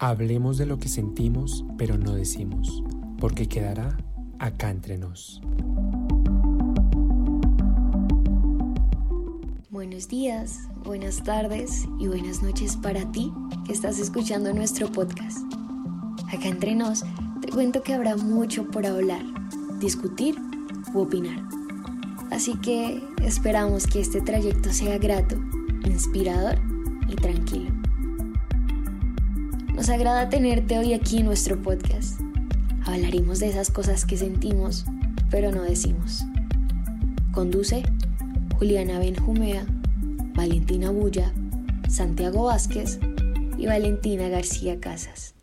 Hablemos de lo que sentimos, pero no decimos, porque quedará acá entre nos. Buenos días, buenas tardes y buenas noches para ti que estás escuchando nuestro podcast. Acá entre nos te cuento que habrá mucho por hablar, discutir u opinar. Así que esperamos que este trayecto sea grato, inspirador y tranquilo. Nos agrada tenerte hoy aquí en nuestro podcast. Hablaremos de esas cosas que sentimos, pero no decimos. Conduce Juliana Benjumea, Valentina Bulla, Santiago Vázquez y Valentina García Casas.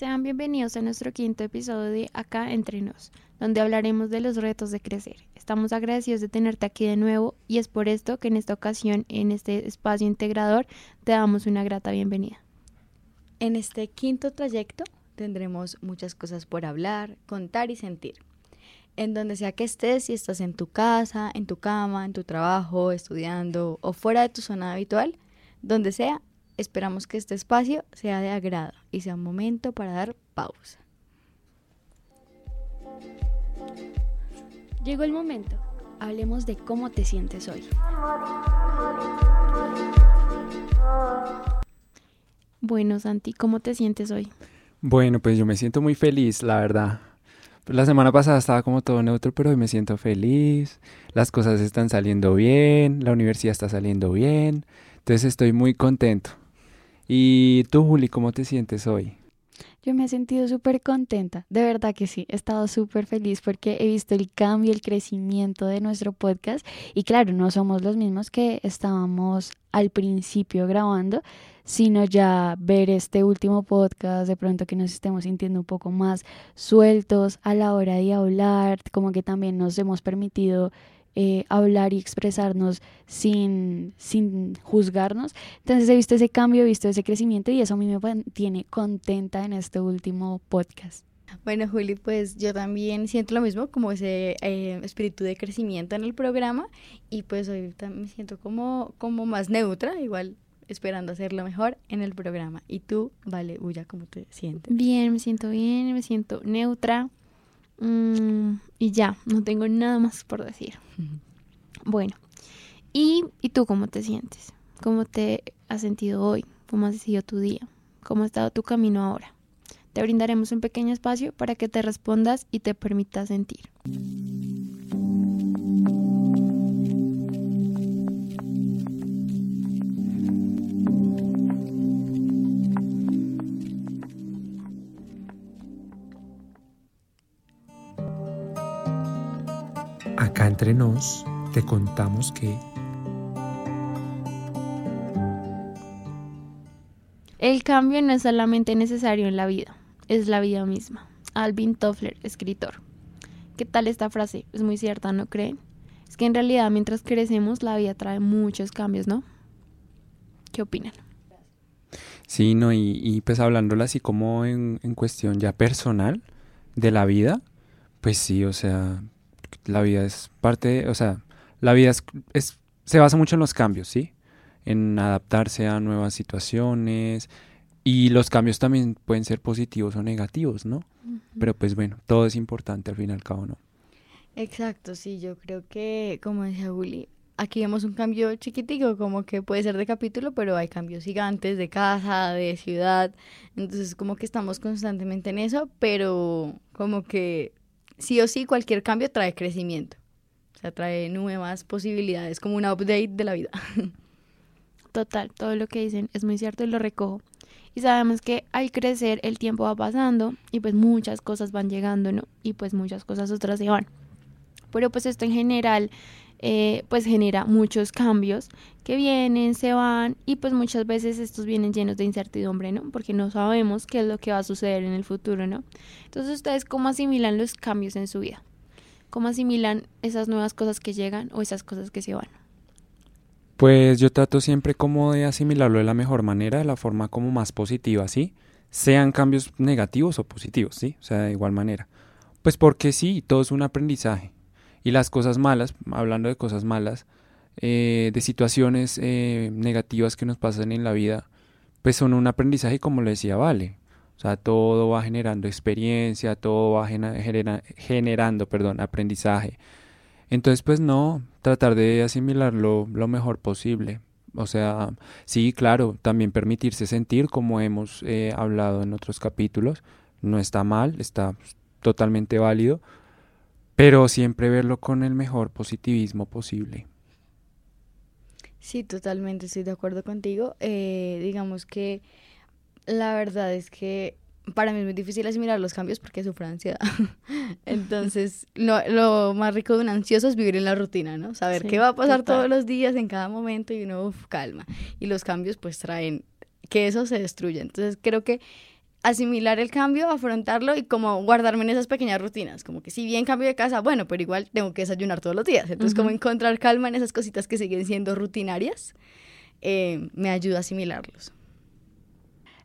Sean bienvenidos a nuestro quinto episodio de Acá entre nos, donde hablaremos de los retos de crecer. Estamos agradecidos de tenerte aquí de nuevo y es por esto que en esta ocasión, en este espacio integrador, te damos una grata bienvenida. En este quinto trayecto tendremos muchas cosas por hablar, contar y sentir. En donde sea que estés, si estás en tu casa, en tu cama, en tu trabajo, estudiando o fuera de tu zona habitual, donde sea, Esperamos que este espacio sea de agrado y sea un momento para dar pausa. Llegó el momento. Hablemos de cómo te sientes hoy. Bueno, Santi, ¿cómo te sientes hoy? Bueno, pues yo me siento muy feliz, la verdad. La semana pasada estaba como todo neutro, pero hoy me siento feliz. Las cosas están saliendo bien, la universidad está saliendo bien. Entonces estoy muy contento. ¿Y tú, Juli, cómo te sientes hoy? Yo me he sentido súper contenta, de verdad que sí, he estado súper feliz porque he visto el cambio, el crecimiento de nuestro podcast y claro, no somos los mismos que estábamos al principio grabando, sino ya ver este último podcast, de pronto que nos estemos sintiendo un poco más sueltos a la hora de hablar, como que también nos hemos permitido eh, hablar y expresarnos sin, sin juzgarnos. Entonces he visto ese cambio, he visto ese crecimiento y eso a mí me tiene contenta en este último podcast. Bueno, Juli, pues yo también siento lo mismo, como ese eh, espíritu de crecimiento en el programa y pues hoy me siento como, como más neutra, igual esperando hacerlo mejor en el programa. ¿Y tú, Vale, Uya, cómo te sientes? Bien, me siento bien, me siento neutra. Mm, y ya, no tengo nada más por decir. Bueno, ¿y, ¿y tú cómo te sientes? ¿Cómo te has sentido hoy? ¿Cómo ha sido tu día? ¿Cómo ha estado tu camino ahora? Te brindaremos un pequeño espacio para que te respondas y te permitas sentir. Acá entre nos te contamos que El cambio no es solamente necesario en la vida, es la vida misma. Alvin Toffler, escritor. ¿Qué tal esta frase? Es muy cierta, ¿no creen? Es que en realidad mientras crecemos la vida trae muchos cambios, ¿no? ¿Qué opinan? Sí, no, y, pues hablándolo así como en, en cuestión ya personal de la vida, pues sí, o sea, la vida es parte, o sea, la vida es, se basa mucho en los cambios, ¿sí? En adaptarse a nuevas situaciones y los cambios también pueden ser positivos o negativos, ¿no? Pero pues bueno, todo es importante al fin y al cabo, ¿no? Exacto, sí, yo creo que, como decía Juli, aquí vemos un cambio chiquitico, como que puede ser de capítulo, pero hay cambios gigantes de casa, de ciudad, entonces como que estamos constantemente en eso, pero como que sí o sí cualquier cambio trae crecimiento. O sea, trae nuevas posibilidades, como una update de la vida. Total, todo lo que dicen es muy cierto y lo recojo. Y sabemos que al crecer el tiempo va pasando y pues muchas cosas van llegando, ¿no? Y pues muchas cosas otras se van. Pero pues esto en general eh, pues genera muchos cambios que vienen, se van y pues muchas veces estos vienen llenos de incertidumbre, ¿no? Porque no sabemos qué es lo que va a suceder en el futuro, ¿no? Entonces ustedes cómo asimilan los cambios en su vida, cómo asimilan esas nuevas cosas que llegan o esas cosas que se van. Pues yo trato siempre como de asimilarlo de la mejor manera, de la forma como más positiva, ¿sí? Sean cambios negativos o positivos, ¿sí? O sea, de igual manera. Pues porque sí, todo es un aprendizaje. Y las cosas malas, hablando de cosas malas, eh, de situaciones eh, negativas que nos pasan en la vida, pues son un aprendizaje como le decía Vale. O sea, todo va generando experiencia, todo va generando perdón, aprendizaje. Entonces, pues no, tratar de asimilarlo lo mejor posible. O sea, sí, claro, también permitirse sentir, como hemos eh, hablado en otros capítulos, no está mal, está totalmente válido, pero siempre verlo con el mejor positivismo posible. Sí, totalmente, estoy de acuerdo contigo. Eh, digamos que la verdad es que para mí es muy difícil asimilar los cambios porque sufro ansiedad. Entonces, lo, lo, más rico de un ansioso es vivir en la rutina, ¿no? Saber qué va a pasar todos los días, en cada momento, y uno, uf, calma. Y los cambios, pues, traen que eso se destruya. Entonces, creo que asimilar el cambio, afrontarlo y como guardarme en esas pequeñas rutinas, como que si bien cambio de casa, bueno, pero igual tengo que desayunar todos los días, entonces como encontrar calma en esas cositas que siguen siendo rutinarias, eh, me ayuda a asimilarlos.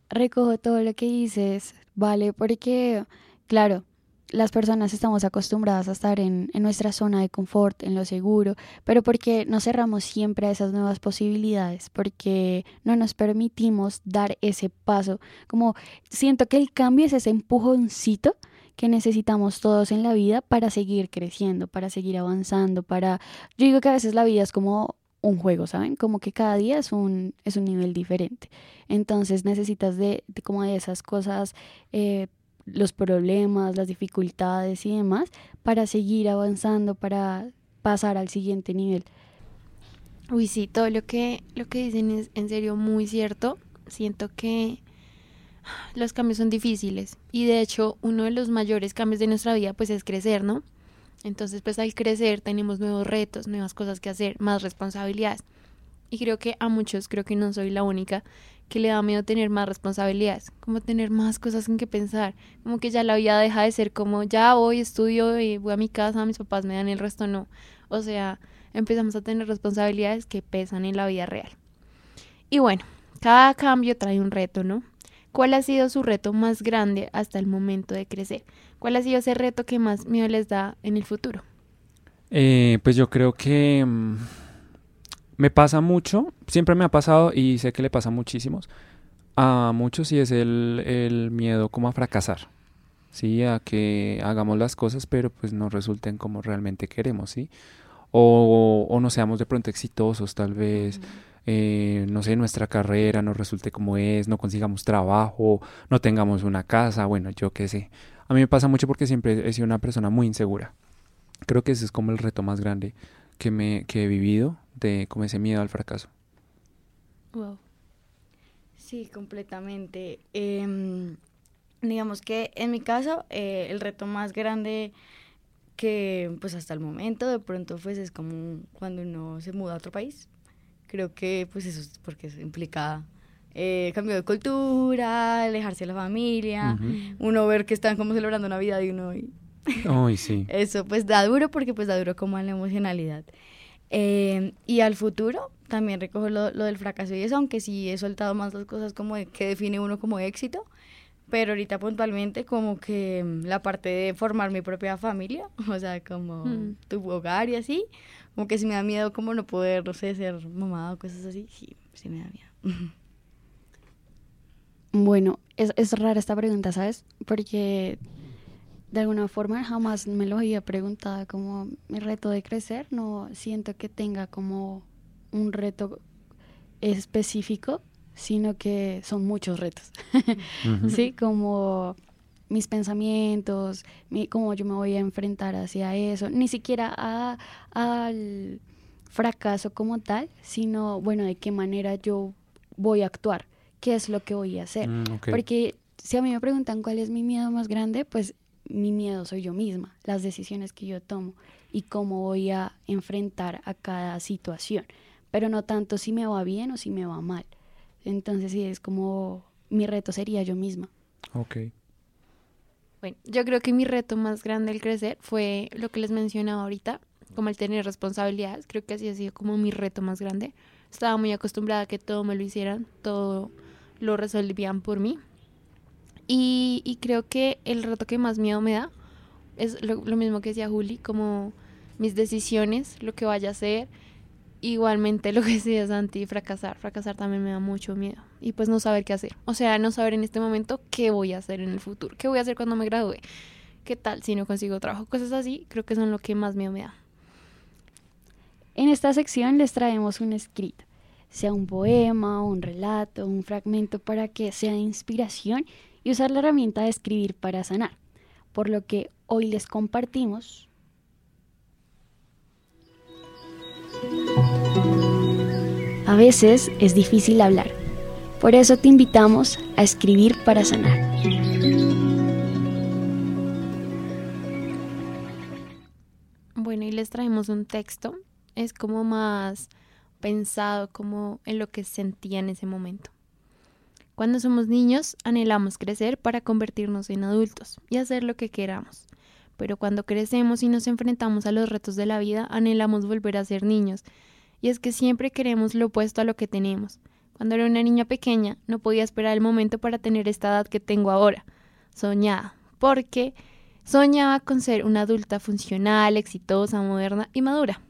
Recojo todo lo que dices, vale, porque, claro, las personas estamos acostumbradas a estar en, en, nuestra zona de confort, en lo seguro, pero porque no cerramos siempre a esas nuevas posibilidades, porque no nos permitimos dar ese paso. Como siento que el cambio es ese empujoncito que necesitamos todos en la vida para seguir creciendo, para seguir avanzando, para... Yo digo que a veces la vida es como un juego, ¿saben? Como que cada día es un, es un nivel diferente. Entonces necesitas de, como de esas cosas eh, los problemas, las dificultades y demás para seguir avanzando, para pasar al siguiente nivel. Uy, sí, todo lo que, lo que dicen es en serio muy cierto. Siento que los cambios son difíciles y de hecho uno de los mayores cambios de nuestra vida pues es crecer, ¿no? Entonces pues al crecer tenemos nuevos retos, nuevas cosas que hacer, más responsabilidades. Y creo que a muchos, creo que no soy la única, que le da miedo tener más responsabilidades, como tener más cosas en que pensar, como que ya la vida deja de ser como ya voy, estudio y voy a mi casa, mis papás me dan el resto, no. O sea, empezamos a tener responsabilidades que pesan en la vida real. Y bueno, cada cambio trae un reto, ¿no? ¿Cuál ha sido su reto más grande hasta el momento de crecer? ¿Cuál ha sido ese reto que más miedo les da en el futuro? Eh, pues yo creo que... Me pasa mucho, siempre me ha pasado y sé que le pasa muchísimos, a muchos y es el, el miedo como a fracasar, ¿sí? A que hagamos las cosas pero pues no resulten como realmente queremos, ¿sí? O, o no seamos de pronto exitosos tal vez, eh, no sé, nuestra carrera no resulte como es, no consigamos trabajo, no tengamos una casa, bueno, yo qué sé. A mí me pasa mucho porque siempre he sido una persona muy insegura. Creo que ese es como el reto más grande que, me, que he vivido de como ese miedo al fracaso. Wow. Sí, completamente. Em, digamos que en mi caso, eh, el reto más grande que pues hasta el momento de pronto pues es como cuando uno se muda a otro país. Creo que pues eso es porque eso implica eh, cambio de cultura, alejarse de la familia, uno ver que están como celebrando Navidad y uno... Y... sí. Eso pues da duro porque pues da duro como a la emocionalidad. Eh, y al futuro también recojo lo, del fracaso y eso, aunque sí he soltado más las cosas como que define uno como éxito, pero ahorita puntualmente como que mm, la parte de formar mi propia familia, o sea, como mm. tu hogar y así, como que si me da miedo como no poder, no sé, ser mamá o cosas así, sí, sí me da miedo. Bueno, es, es rara esta pregunta, ¿sabes? Porque de alguna forma jamás me lo había preguntado como mi reto de crecer, no siento que tenga como un reto específico, sino que son muchos retos, ¿sí? Como mis pensamientos, mi, cómo yo me voy a enfrentar hacia eso, ni siquiera al fracaso como tal, sino, bueno, de qué manera yo voy a actuar, qué es lo que voy a hacer. Mm, Porque si a mí me preguntan cuál es mi miedo más grande, pues mi miedo soy yo misma, las decisiones que yo tomo y cómo voy a enfrentar a cada situación, pero no tanto si me va bien o si me va mal. Entonces sí, es como mi reto sería yo misma. Ok. Bueno, yo creo que mi reto más grande al crecer fue lo que les mencionaba ahorita, como el tener responsabilidades. Creo que así ha sido como mi reto más grande. Estaba muy acostumbrada a que todo me lo hicieran, todo lo resolvían por mí. Y, creo que el reto que más miedo me da es lo, mismo que decía Juli, como mis decisiones, lo que vaya a hacer, Igualmente lo que decía Santi, fracasar, fracasar también me da mucho miedo. Y pues no saber qué hacer. O sea, no saber en este momento qué voy a hacer en el futuro, qué voy a hacer cuando me gradúe, qué tal si no consigo trabajo, cosas así, creo que son lo que más miedo me da. En esta sección les traemos un escrito, sea un poema, un relato, un fragmento para que sea de inspiración y usar la herramienta de escribir para sanar. Por lo que hoy les compartimos A veces es difícil hablar, por eso te invitamos a escribir para sanar. Bueno, y les traemos un texto, es como más pensado como en lo que sentía en ese momento. Cuando somos niños anhelamos crecer para convertirnos en adultos y hacer lo que queramos. Pero cuando crecemos y nos enfrentamos a los retos de la vida, anhelamos volver a ser niños y es que siempre queremos lo opuesto a lo que tenemos. Cuando era una niña pequeña no podía esperar el momento para tener esta edad que tengo ahora. Soñaba, porque soñaba con ser una adulta funcional, exitosa, moderna y madura.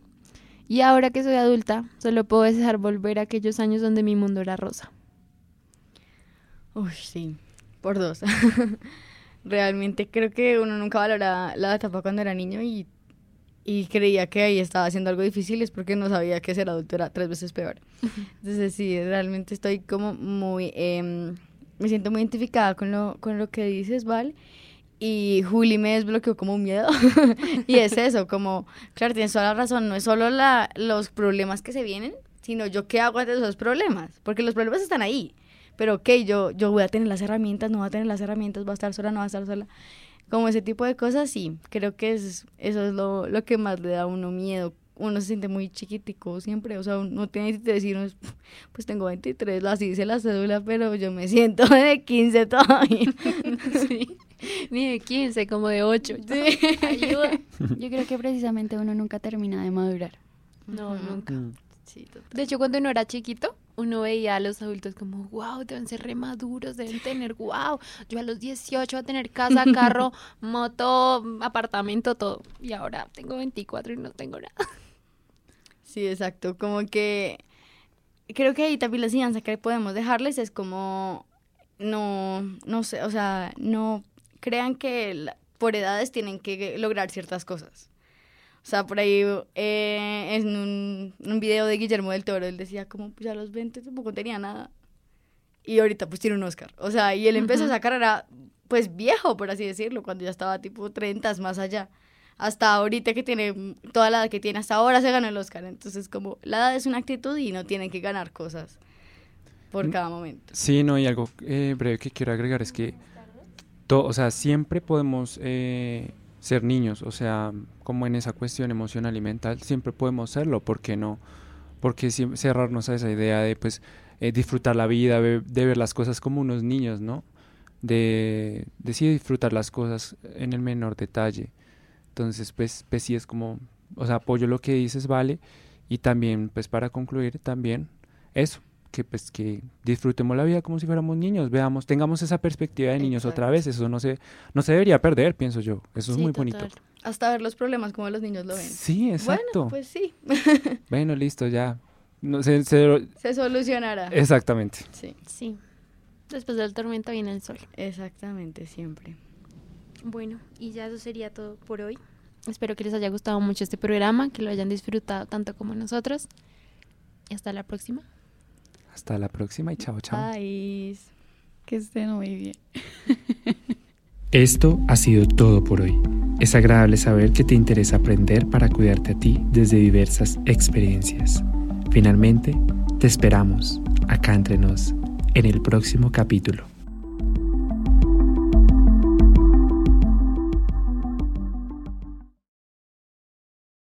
Y ahora que soy adulta, solo puedo desear volver a aquellos años donde mi mundo era rosa. Uy, sí, por dos. Realmente creo que uno nunca valora la etapa cuando era niño y y creía que ahí estaba haciendo algo difícil es porque no sabía que ser adulto era tres veces peor. Entonces sí, realmente estoy como muy, em, me siento muy identificada con lo, con lo que dices, Val. Y Juli me desbloqueó como un miedo. y es eso, como, claro, tienes toda la razón, no es solo la, los problemas que se vienen, sino yo qué hago ante esos problemas, porque los problemas están ahí. Pero ok, yo, yo voy a tener las herramientas, no voy a tener las herramientas, voy a estar sola, no voy a estar sola como ese tipo de cosas, sí, creo que es, eso es lo, lo que más le da a uno miedo. Uno se siente muy chiquitico siempre, o sea, uno tiene que decir, pues tengo 23, así dice la cédula, pero yo me siento de 15 todavía. sí. Ni de 15, como de 8. Sí. Ayuda. Yo creo que precisamente uno nunca termina de madurar. No, nunca. Mm. de hecho, cuando uno era chiquito, uno veía a los adultos como, wow, deben ser remaduros, deben tener, wow, yo a los 18 voy a tener casa, carro, moto, apartamento, todo. Y ahora tengo 24 y no tengo nada. Sí, exacto. Como que creo que ahí también la enseñanza que podemos dejarles es como, no, no sé, o sea, no crean que por edades tienen que lograr ciertas cosas. O sea, por ahí eh, en un, un, video de Guillermo del Toro, él decía como, pues a los 20 tampoco tenía nada. Y ahorita pues tiene un Oscar. O sea, y él empezó esa carrera pues viejo, por así decirlo, cuando ya estaba tipo 30 más allá. Hasta ahorita que tiene toda la edad que tiene, hasta ahora se ganó el Oscar. Entonces como la edad es una actitud y no tienen que ganar cosas por mm, cada momento. Sí, no, y algo eh, breve que quiero agregar es que, o sea, siempre podemos... Eh, ser niños, o sea, como en esa cuestión emocional y mental, siempre podemos serlo, ¿por qué no? Porque cerrarnos a esa idea de pues eh, disfrutar la vida, de, ver las cosas como unos niños, ¿no? De, de disfrutar las cosas en el menor detalle. Entonces, pues, pues sí es como, o sea, apoyo lo que dices, vale, y también, pues para concluir, también eso, que pues que disfrutemos la vida como si fuéramos niños, veamos, tengamos esa perspectiva de niños otra vez, eso no se, no se debería perder, pienso yo, eso es muy bonito. Hasta ver los problemas como los niños lo ven. Sí, exacto. Bueno, pues sí. bueno, listo, ya. No, se, se, se solucionará. Exactamente. Sí. Sí. Después del tormento viene el sol. Exactamente, siempre. Bueno, y ya eso sería todo por hoy. Espero que les haya gustado mucho este programa, que lo hayan disfrutado tanto como nosotros. Y hasta la próxima. Hasta la próxima y chao, chao. Bye. Que estén muy bien. Esto ha sido todo por hoy. Es agradable saber que te interesa aprender para cuidarte a ti desde diversas experiencias. Finalmente, te esperamos acá entre nos en el próximo capítulo.